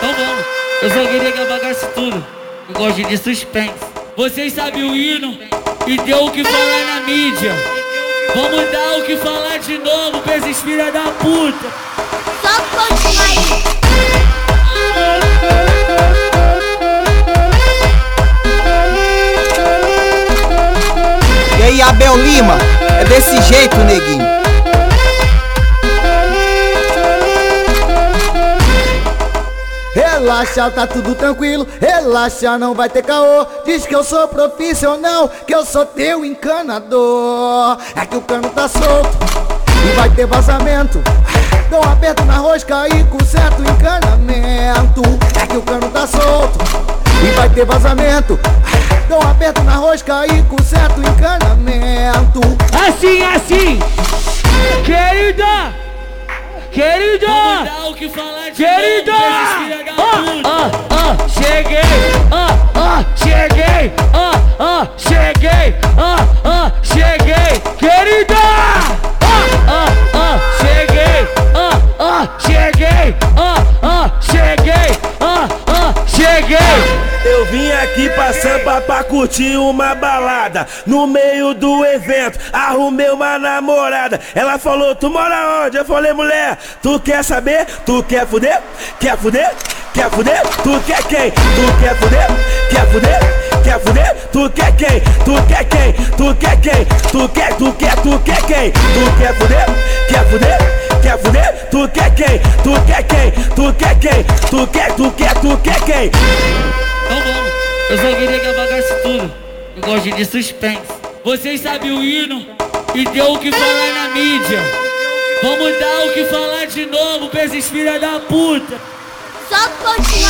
Então vamos. Eu só queria que apagasse tudo. Eu gosto de suspense. Vocês sabem o hino e deu o que falar na mídia. Vamos dar o que falar de novo pra esses filha da puta. Só continuar aí. E aí, Abel Lima? É desse jeito, neguinho. Relaxa, tá tudo tranquilo, relaxa, não vai ter caô. Diz que eu sou profissional, que eu sou teu encanador. É que o cano tá solto e vai ter vazamento. Dou um aperto na rosca e conserto o encanamento. É que o cano tá solto e vai ter vazamento. Dou um aperto na rosca e conserto o encanamento. Assim, assim. Querida! Querida! Querida! Ah, ah, cheguei! Ah, ah, cheguei! Ah, ah, cheguei! Ah, ah, cheguei! Querida! Ah, ah, ah, cheguei! Ah, ah, cheguei! Ah, ah, cheguei! Ah, ah, cheguei! Eu vim aqui pra sampa pra curtir uma balada No meio do evento, arrumei uma namorada Ela falou, tu mora onde? Eu falei, mulher, tu quer saber? Tu quer fuder? Quer fuder? Quer fuder? Tu quer quem? Tu quer fuder? Quer fuder? Quer fuder? Tu quer quem? Tu quer quem? Tu quer quem? Tu quer, tu quer, tu quer quem? Tu quer fuder? Quer fuder? Quer fuder? Tu quer quem? Tu quer quem? Tu quer quem? Tu quer, tu quer, tu quer quem? Então vamos. Eu só queria que apagasse tudo. Eu gosto de suspense. Vocês sabem o hino e deu o que falar na mídia. Vamos dar o que falar de novo pra esses filha da puta. Só continuar aí.